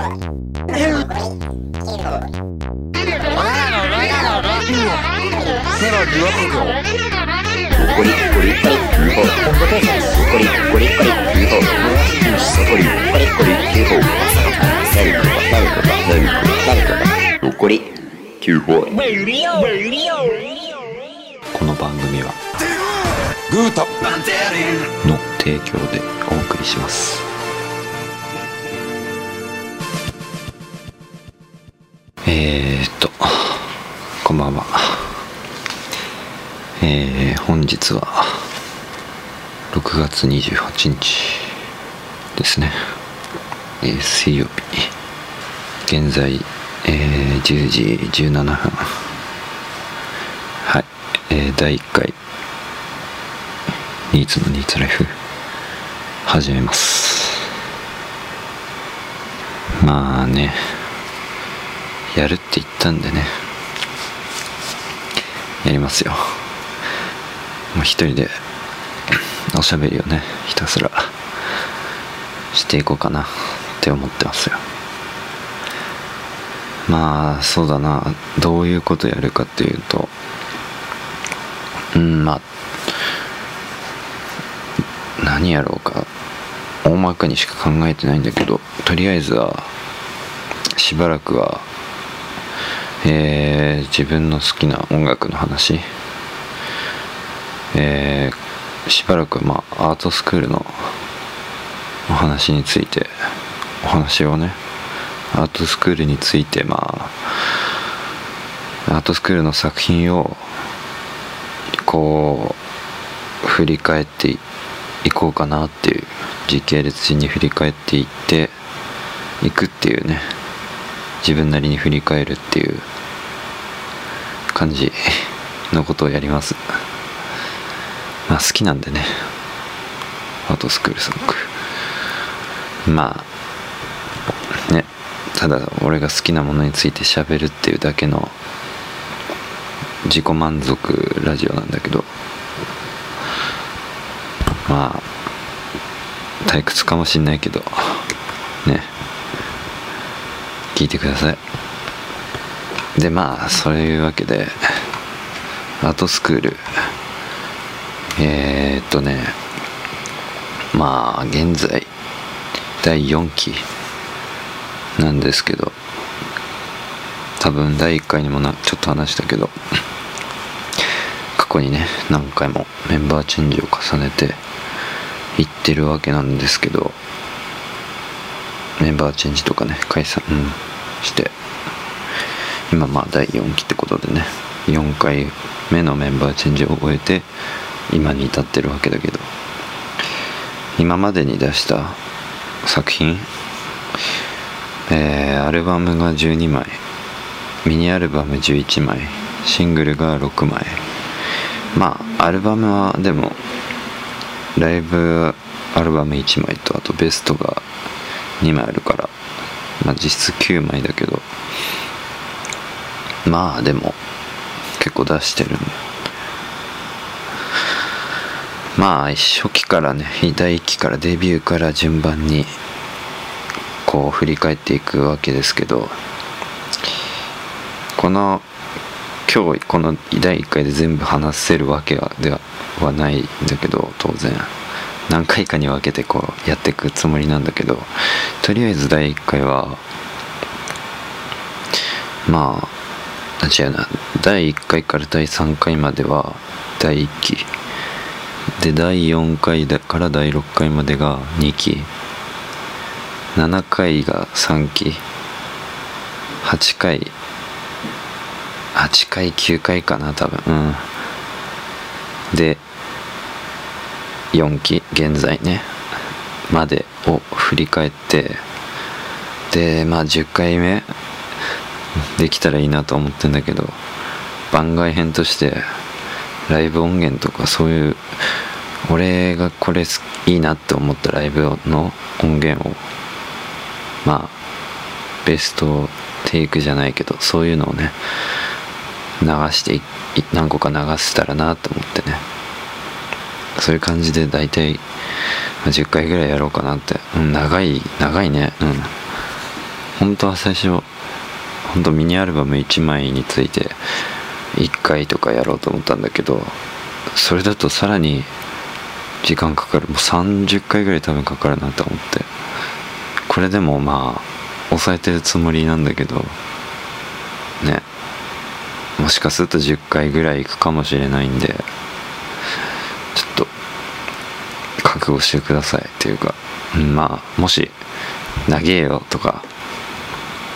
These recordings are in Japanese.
この番組はグータの提供でお送りします。えー、っとこんばんは。えー、本日は6月28日ですね、えー水曜日。現在、えー10時17分。はい、えー第1回。ニーツのニーツライフ。始めます。まあね。やるって言ったんでね。やりますよ。もう一人でおしゃべりをねひたすらしていこうかなって思ってますよ。まあそうだな。どういうことやるかっていうとうんまあ何やろうか。大まかにしか考えてないんだけどとりあえずはしばらくはえー自分の好きな音楽の話。えーしばらくまあアートスクールのお話についてお話をね。アートスクールについてまあアートスクールの作品をこう振り返っていこうかなっていう時系列に振り返っていっていくっていうね。自分なりに振り返るっていう感じ のことをやります。まあ好きなんでね。アートスクールすごく。まあねただ俺が好きなものについて喋るっていうだけの自己満足ラジオなんだけど。まあ退屈かもしんないけど。ね。聞いてください。でまあそういうわけでアートスクール。えー、っとねまあ現在第4期なんですけど多分第1回にもなちょっと話したけど過去にね何回もメンバーチェンジを重ねていってるわけなんですけどメンバーチェンジとかね解散、うん。して今まあ第4期ってことでね4回目のメンバーチェンジを終えて今に至ってるわけだけど今までに出した作品えーアルバムが12枚ミニアルバム11枚シングルが6枚。まあアルバムはでもライブアルバム1枚とあとベストが2枚あるからまあ実質9枚だけど。まあでも結構出してるんまあ初期からね第1期からデビューから順番にこう振り返っていくわけですけど。この今日この第1回で全部話せるわけではないんだけど当然。何回かに分けてこうやっていくつもりなんだけどとりあえず第1回はまあ違うな。第1回から第3回までは第1期。で第4回だから第6回までが2期。7回が3期。8回。8回9回かな多分。うん。で4期現在ねまでを振り返ってでまあ10回目できたらいいなと思ってんだけど番外編としてライブ音源とかそういう俺がこれいいなって思ったライブの音源をまあベストテイクじゃないけどそういうのをね流して何個か流せたらなと思ってね。そういう感じで大体ま10回ぐらいやろうかなって、うん、長い長いね。うん。本当は最初本当ミニアルバム1枚について1回とかやろうと思ったんだけどそれだとさらに時間かかる。もう30回ぐらい多分かかるなと思って。これでもまあ抑えてるつもりなんだけどね。もしかすると10回ぐらいいくかもしれないんでちょっと覚悟してくださいっていうか、まあもし長えよとか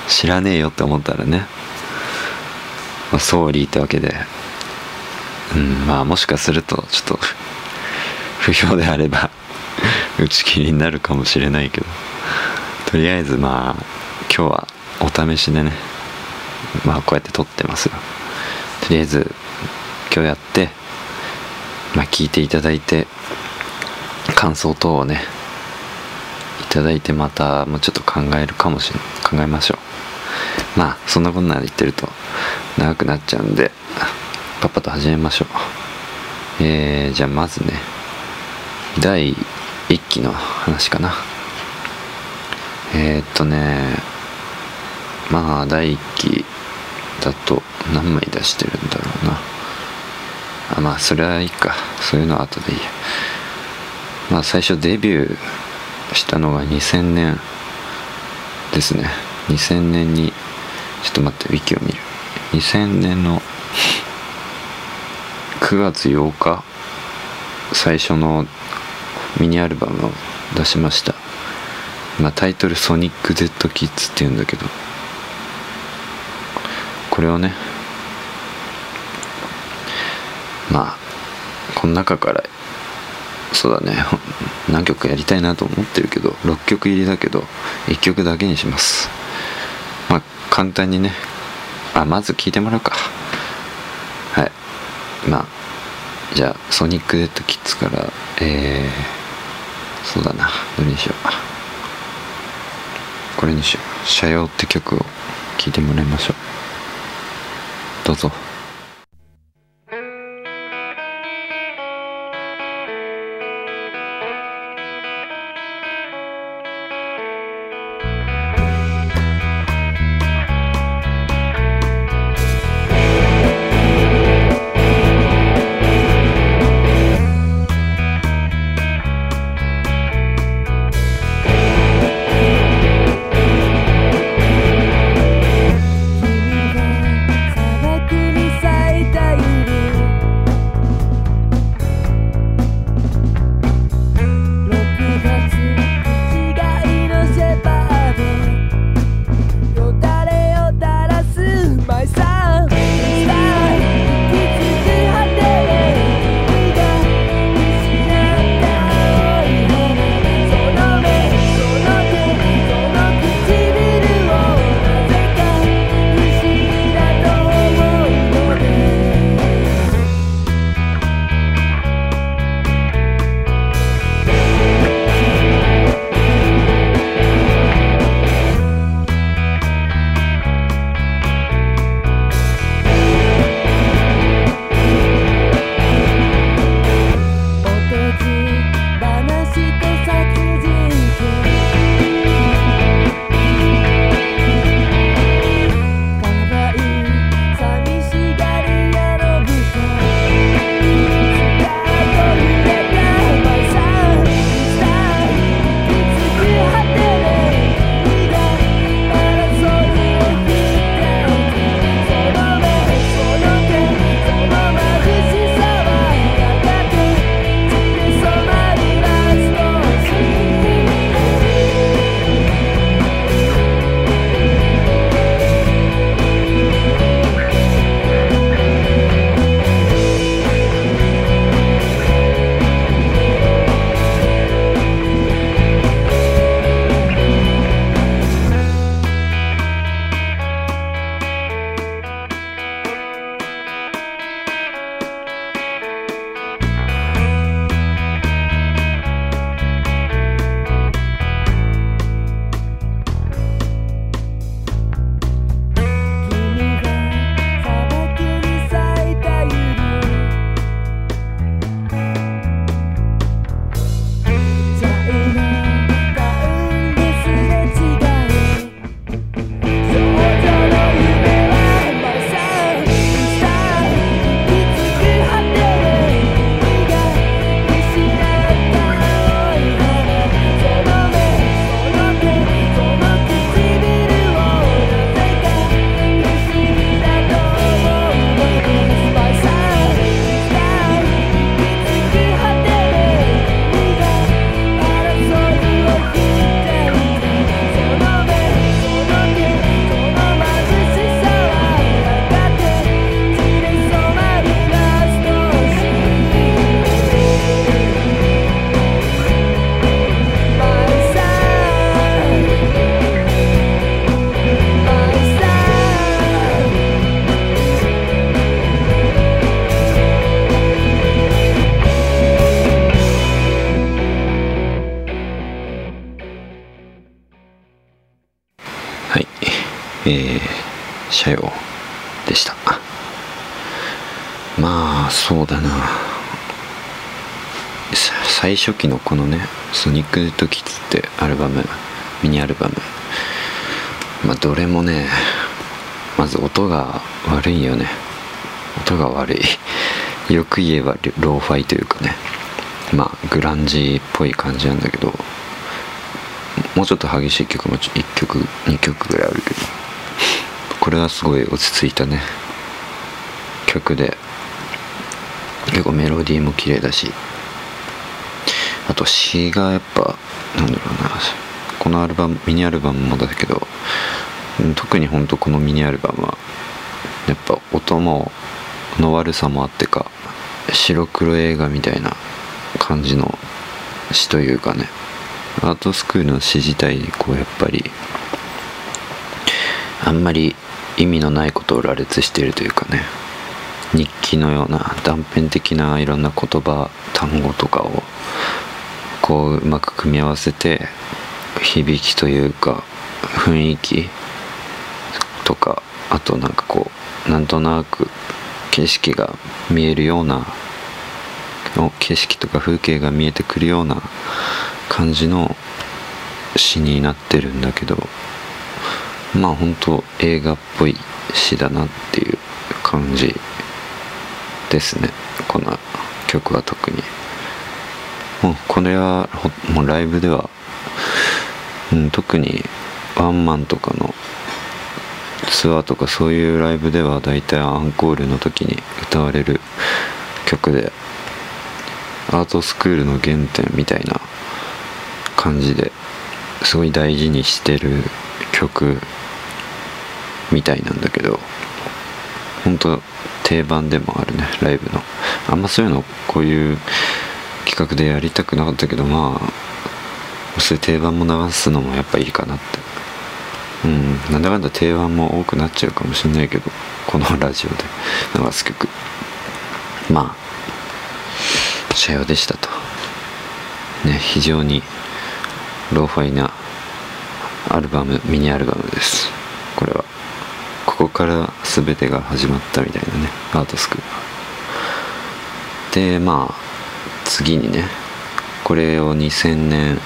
知らねえよって思ったらね、まあ、ソーリーってわけでうんまあもしかするとちょっと不評であれば打ち切りになるかもしれないけどとりあえずまあ今日はお試しでねまあこうやって撮ってますよ。とりあえず今日やってまあ聞いていただいて感想等をねいただいてまたもうちょっと考えるかもしれない考えましょう。まあそんなこんなで言ってると長くなっちゃうんでパパと始めましょう。えー、じゃあまずね第1期の話かな。えー、っとねまあ第1期だと何枚出してるんだろうな。あまあそれはいいか。そういうのは後でいいや。まあ最初デビューしたのが2000年ですね。2000年にちょっと待ってウィキを見る。2000年の9月8日最初のミニアルバムを出しました。まあタイトル「ソニック・ゼット・キッズ」っていうんだけど。これをねまあこの中からそうだね。何曲やりたいなと思ってるけど6曲入りだけど1曲だけにします。まあ簡単にね。あまず聴いてもらうか。はい。まあじゃあソニック・デッド・キッズからえー、そうだな。どれにしようこれにしよう「社用」って曲を聴いてもらいましょう。どうぞ。初期のこのね「ソニック・ド・キッズ」ってアルバムミニアルバム。まあどれもねまず音が悪いよね。音が悪い。よく言えばローファイというかね。まあグランジっぽい感じなんだけど。もうちょっと激しい曲も1曲2曲ぐらいあるけど。これはすごい落ち着いたね。曲で。結構メロディーも綺麗だし。あと詩がやっぱなんだろうなこのアルバムミニアルバムもだけど特に本当このミニアルバムはやっぱ音もの悪さもあってか白黒映画みたいな感じの詩というかね。アートスクールの詩自体にこうやっぱりあんまり意味のないことを羅列しているというかね日記のような断片的ないろんな言葉単語とかをこううまく組み合わせて響きというか雰囲気とかあとなんかこうなんとなく景色が見えるような景色とか風景が見えてくるような感じの詩になってるんだけどまあ本当映画っぽい詩だなっていう感じですね。この曲は特に。もうこれはもうライブでは、うん、特にワンマンとかのツアーとかそういうライブでは大体アンコールの時に歌われる曲でアートスクールの原点みたいな感じですごい大事にしてる曲みたいなんだけど本当定番でもあるねライブの。あんまそういうのこういう企画でやりたくなかったけどまあそういう定番も流すのもやっぱいいかなって。うん。なんだかんだ定番も多くなっちゃうかもしんないけどこのラジオで。流す曲。まあ斜陽でしたと。ね非常にローファイなアルバムミニアルバムです。これは。ここから全てが始まったみたいなねアートスクールでまあ次にねこれを2000年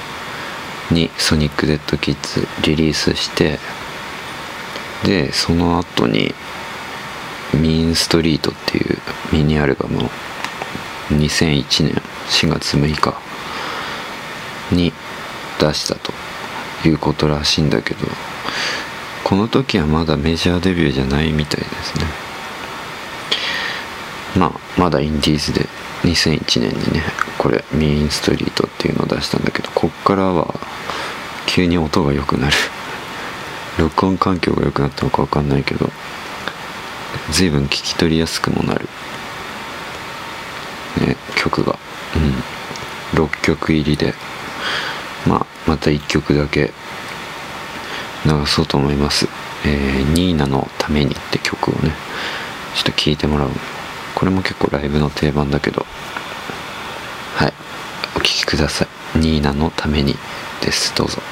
に Sonic Dead Kids リリースしてでその後にミーン・ストリートっていうミニアルバムを2001年4月6日に出したということらしいんだけどこの時はまだメジャーデビューじゃないみたいですね。まあまだインディーズで2001年にねこれミーンストリートっていうのを出したんだけどこっからは急に音が良くなる。録音環境が良くなったのか分かんないけど随分聞き取りやすくもなる、ね、曲が。うん。6曲入りで。まあまた1曲だけ流そうと思います「えー、ニーナのために」って曲をねちょっと聴いてもらう。これも結構ライブの定番だけど。はい。お聴きください「ニーナのために」です。どうぞ。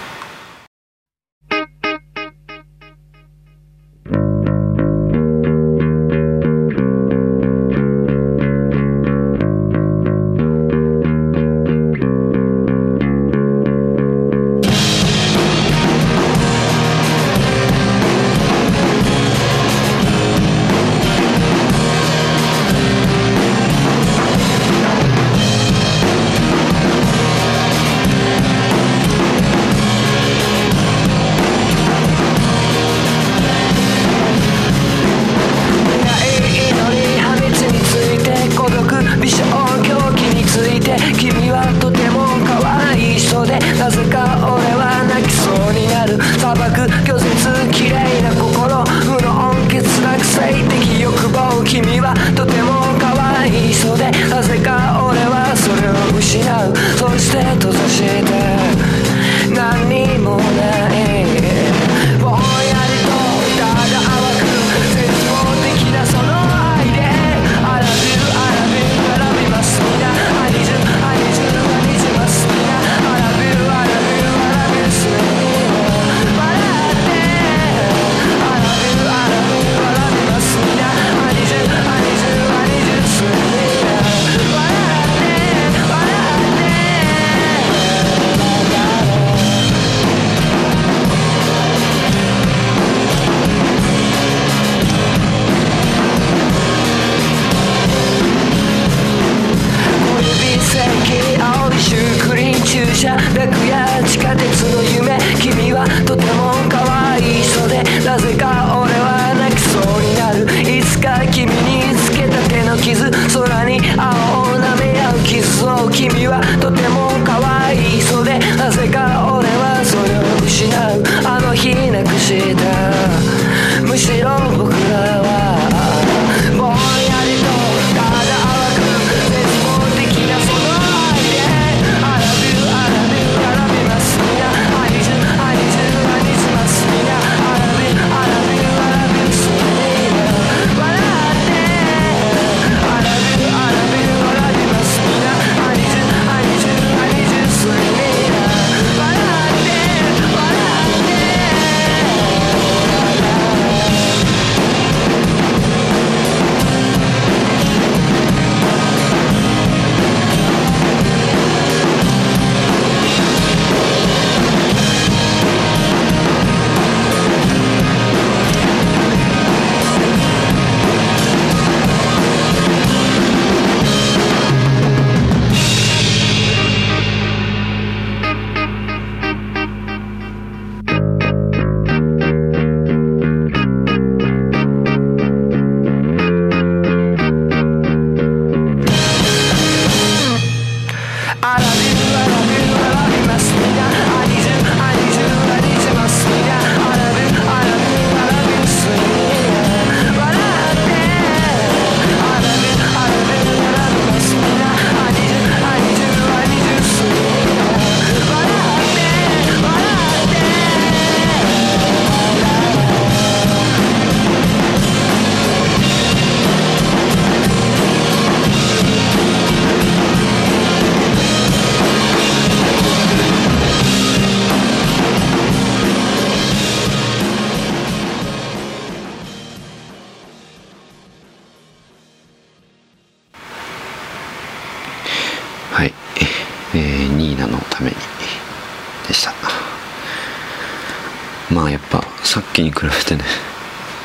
比べてね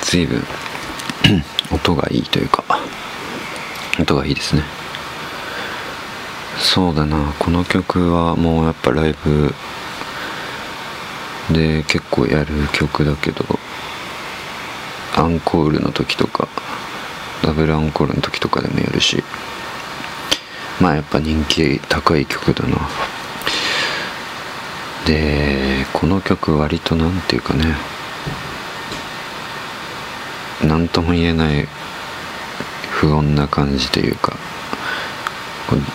随分音がいいというか音がいいですね。そうだなこの曲はもうやっぱライブで結構やる曲だけどアンコールの時とかダブルアンコールの時とかでもやるしまあやっぱ人気高い曲だな。でこの曲割と何ていうかね何とも言えない不穏な感じというか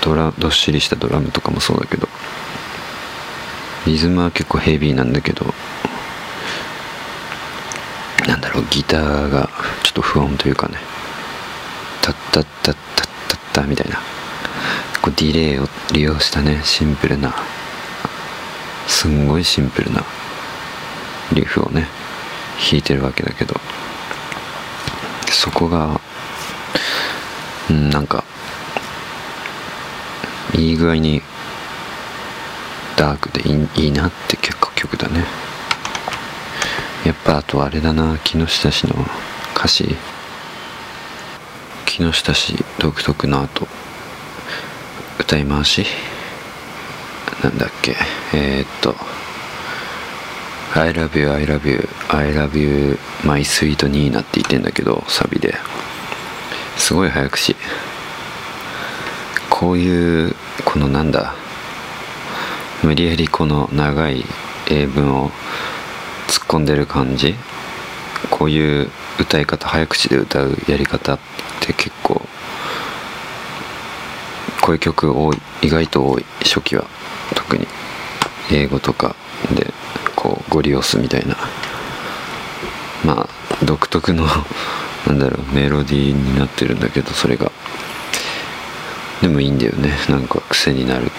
ドラどっしりしたドラムとかもそうだけどリズムは結構ヘビーなんだけどなんだろうギターがちょっと不穏というかねタッタッタッタッタッタみたいなこうディレイを利用したねシンプルなすんごいシンプルなリフをね弾いてるわけだけどそこがうんなんかいい具合にダークでいいいいなって結構曲だね。やっぱあとあれだな木下氏の歌詞。木下氏独特のあと歌い回し。なんだっけ。えー、っと。I love you, I love you, I love you, my sweet ニーナって言ってんだけど、サビで。すごい早口。こういう、このなんだ、無理やりこの長い英文を突っ込んでる感じ。こういう歌い方、早口で歌うやり方って結構、こういう曲多い、意外と多い、初期は。特に。英語とかでこうゴリ押すみたいな。まあ独特の なんだろうメロディーになってるんだけどそれが。でもいいんだよね。なんか癖になる。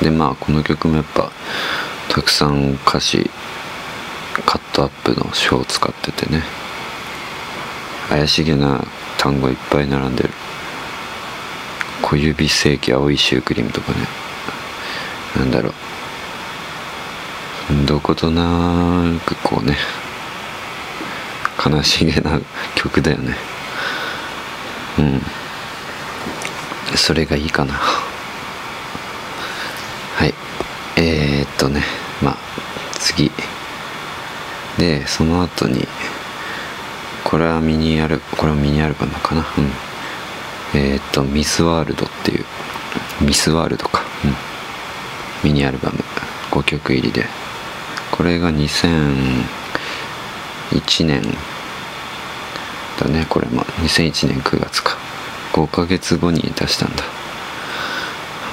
でまあこの曲もやっぱたくさん歌詞カットアップの書を使っててね。怪しげな単語いっぱい並んでる。小指正規青いシュークリームとかね。なんだろう。どことなくこうね悲しげな曲だよね。うん。それがいいかな。はい。えー、っとねまあ次。でその後にこれはミニアルこれはミニアルバムかな。うん。えー、っとミスワールドっていうミスワールドか。うん。ミニアルバム。5曲入りで。これが2001年だね。これまあ2001年9月か。5ヶ月後に出したんだ。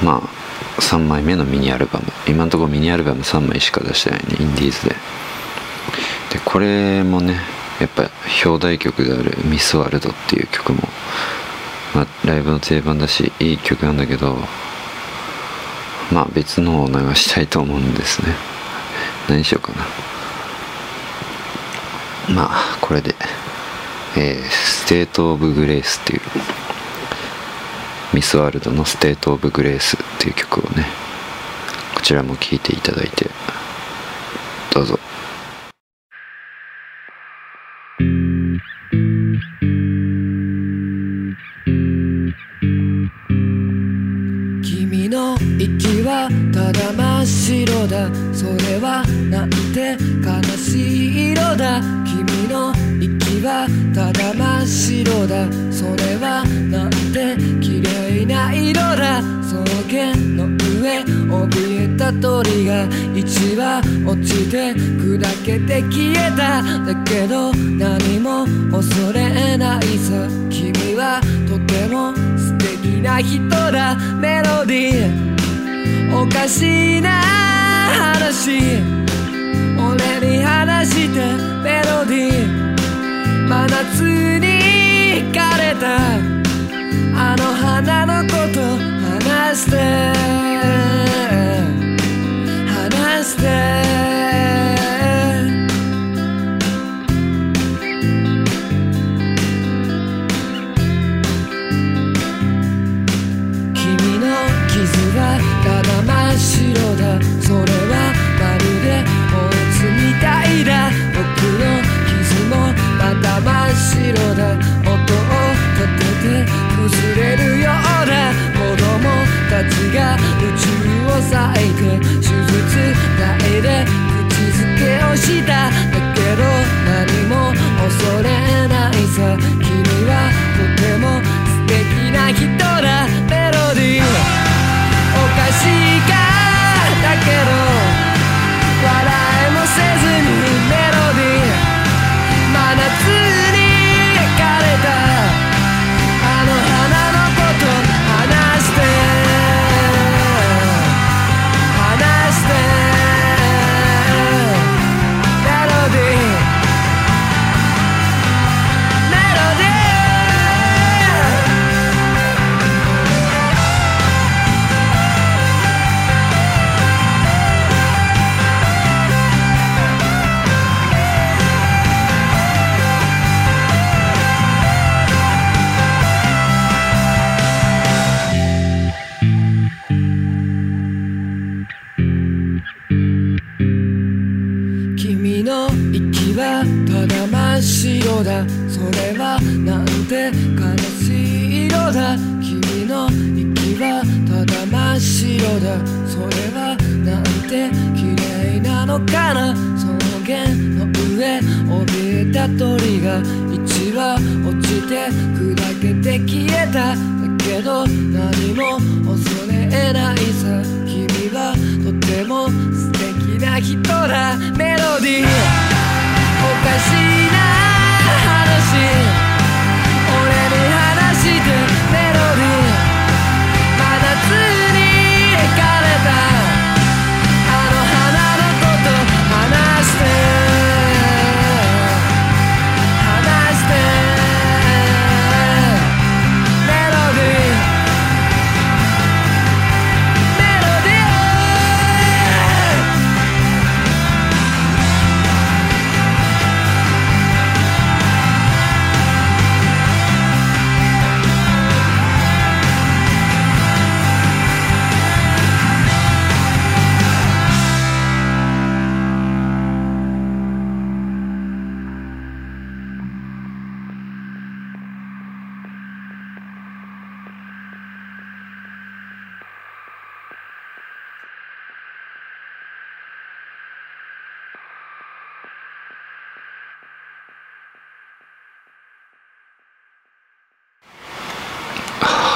まあ3枚目のミニアルバム。今のところミニアルバム3枚しか出してないね。インディーズで。でこれもねやっぱ表題曲である「ミス・ワールド」っていう曲も、まあ、ライブの定番だしいい曲なんだけどまあ別のを流したいと思うんですね。何しようかな。まあこれで、えー、 State of Grace っていう Miss World の State of Grace っていう曲をねこちらも聴いていただいてどうぞ。怯えた鳥が一羽落ちて砕けて消えただけど何も恐れないさ。君はとても素敵な人だ。メロディー。おかしいな話俺に話してメロディー。真夏に枯れた。あの花のこと話して。」「君の傷はただ真っ白だ」「それはまるでポーズみたいだ」「僕の傷もまた真っ白だ」「音を立てて崩れるような」「子供たちが宇宙を咲いて手術で口づけをした。して砕けて消えただけど何も恐れないさ君はとても素敵な人だメロディーおかしいな話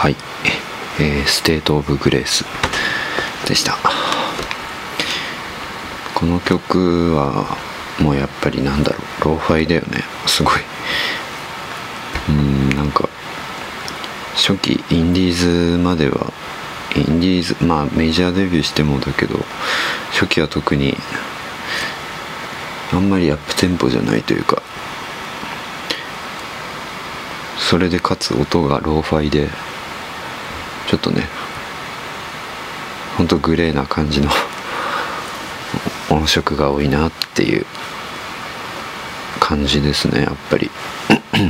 はい、えー State of Grace でした。この曲はもうやっぱりなんだろうローファイだよね。すごい。うんなんか初期インディーズまではインディーズまあメジャーデビューしてもだけど初期は特にあんまりアップテンポじゃないというかそれでかつ音がローファイでちょっとねほんとグレーな感じの音色が多いなっていう感じですねやっぱり。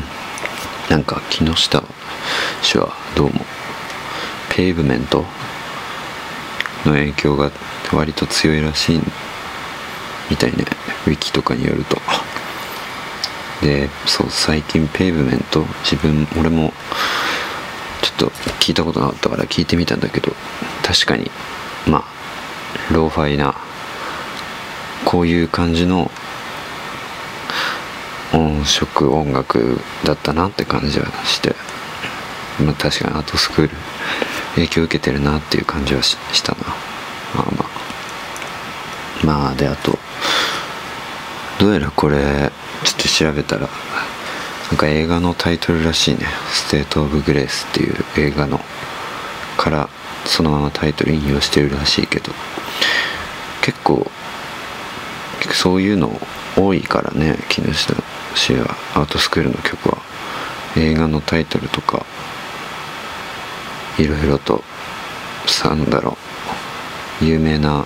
なんか木下氏はどうもペイブメントの影響が割と強いらしいみたいね。ウィキとかによると。でそう最近ペイブメント自分俺もと聞いたことなかったから聞いてみたんだけど確かにまあローファイなこういう感じの音色音楽だったなって感じはしてまあ確かにアートスクール影響を受けてるなっていう感じはししたな。まあまあ。まあであとどうやらこれちょっと調べたらなんか映画のタイトルらしいね「 State of Grace」っていう映画のからそのままタイトル引用してるらしいけど。結構そういうの多いからね木下氏はアートスクールの曲は。映画のタイトルとかいろいろとなんだろう。有名な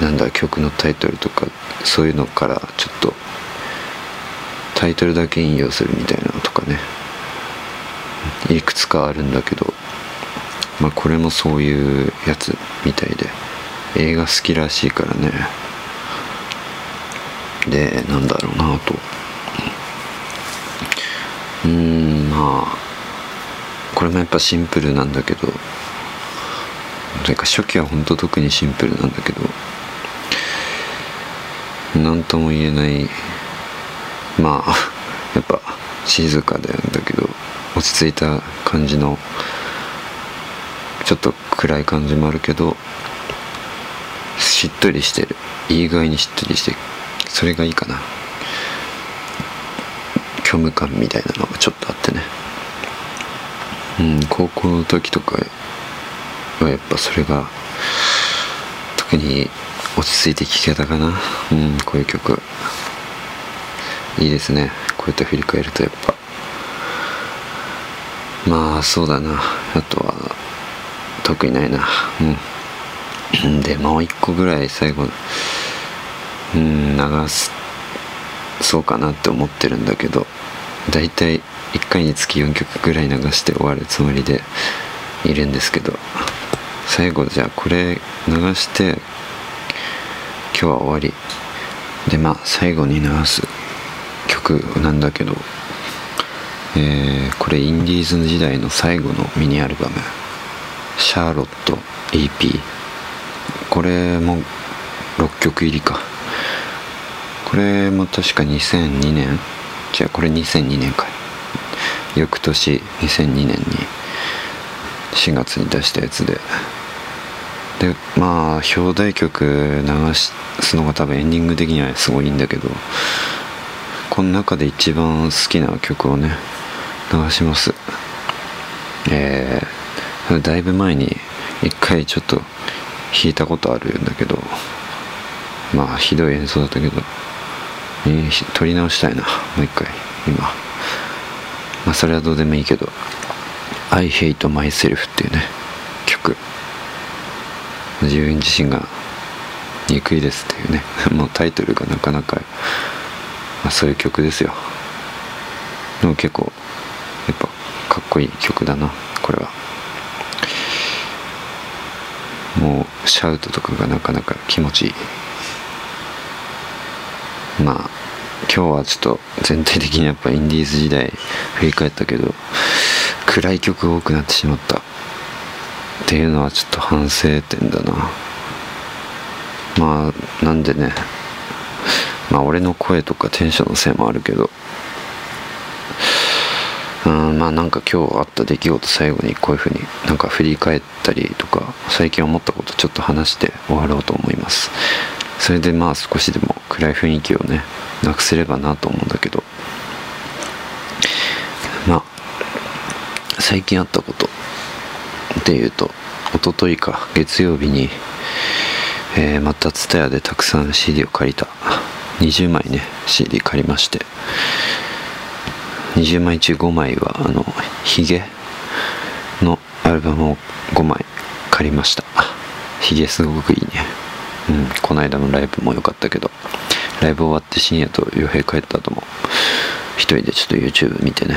なんだ曲のタイトルとかそういうのからちょっとタイトルだけ引用するみたいなのとかね。いくつかあるんだけどまあこれもそういうやつみたいで。映画好きらしいからね。でなんだろうなと。うんまあこれもやっぱシンプルなんだけど。というか初期は本当特にシンプルなんだけど。何とも言えないまあやっぱ静かなんだけど落ち着いた感じのちょっと暗い感じもあるけどしっとりしてる。いい具合にしっとりしてそれがいいかな。虚無感みたいなのがちょっとあってね。うん高校の時とかはやっぱそれが特に落ち着いて聴けたかな。うんこういう曲。いいですね。こうやって振り返るとやっぱ。まあそうだな。あとは特にないな。うん。でもう一個ぐらい最後うん流すそうかなって思ってるんだけど大体1回につき4曲ぐらい流して終わるつもりでいるんですけど最後じゃあこれ流して今日は終わり。でまあ最後に流す曲なんだけど、えーこれインディーズ時代の最後のミニアルバム「シャーロット EP」これも6曲入りか。これも確か2002年。じゃあこれ2002年か。翌年2002年に4月に出したやつで。でまあ表題曲流すのが多分エンディング的にはすごいんだけどこの中で一番好きな曲をね流します。えー、だいぶ前に一回ちょっと弾いたことあるんだけどまあひどい演奏だったけど、えー撮り直したいな。もう一回今。まあそれはどうでもいいけど「I Hate Myself」っていうね曲。自分自身が憎いですっていうね。もうタイトルがなかなか、まあ、そういう曲ですよ。でも結構やっぱかっこいい曲だなこれは。もうシャウトとかがなかなか気持ちいい。まあ今日はちょっと全体的にやっぱインディーズ時代振り返ったけど暗い曲多くなってしまったっていうのはちょっと反省点だな。まあなんでねまあ俺の声とかテンションのせいもあるけど。うんまあなんか今日あった出来事最後にこういうふうになんか振り返ったりとか最近思ったことちょっと話して終わろうと思います。それでまあ少しでも暗い雰囲気をねなくせればなと思うんだけど。まあ最近あったことっていうと一昨日か月曜日に、えーまた TSUTAYA でたくさん CD を借りた。20枚ね CD 借りまして。20枚中5枚はあのヒゲのアルバムを5枚借りました。ヒゲすごくいいね。うんこの間のライブも良かったけど。ライブ終わって深夜と洋平帰った後も一人でちょっと YouTube 見てね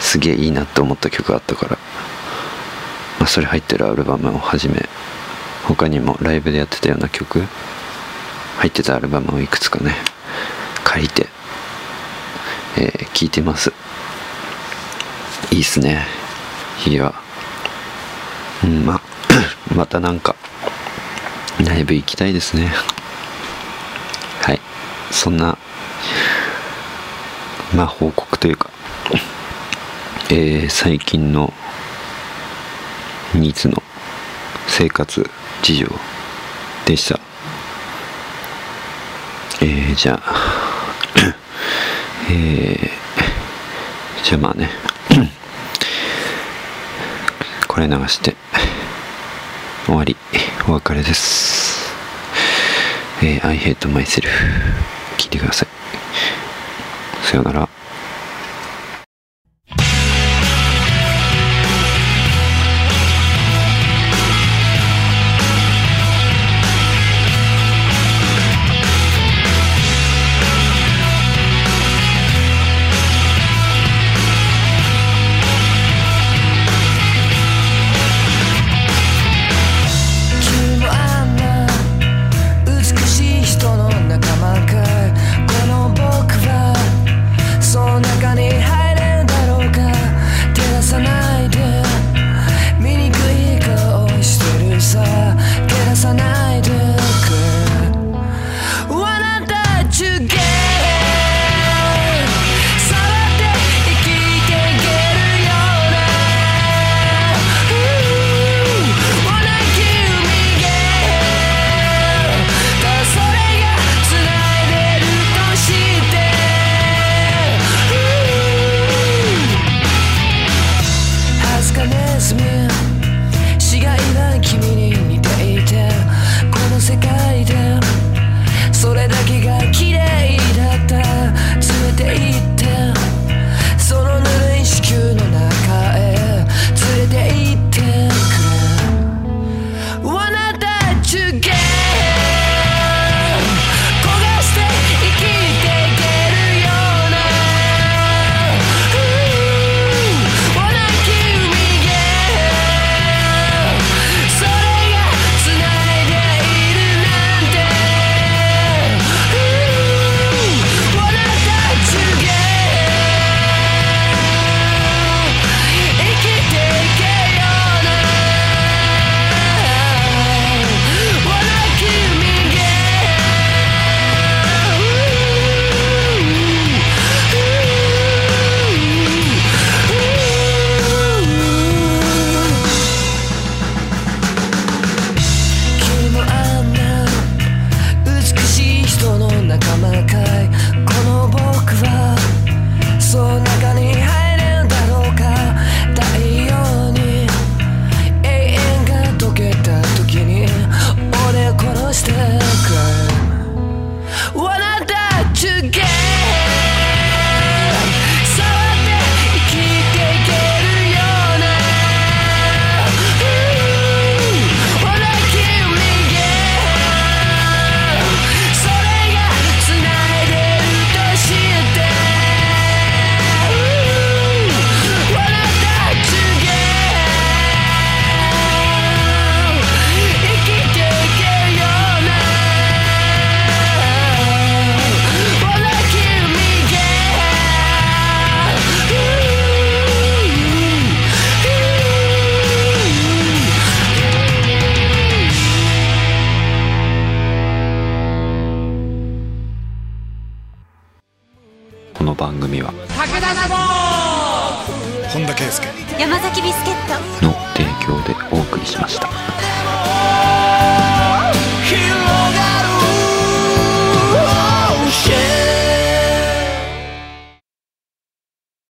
すげえいいなって思った曲があったから、まあ、それ入ってるアルバムをはじめ他にもライブでやってたような曲入ってたアルバムをいくつかね借りてえー聞いてます。いいっすねヒゲは。うんま またなんかライブ行きたいですね。はい。そんなまあ報告というかえー最近のニーズの生活事情でした。えーじゃあ えーじゃあまあね。これ流して終わりお別れです。えー I hate myself 聞いてください。さよなら。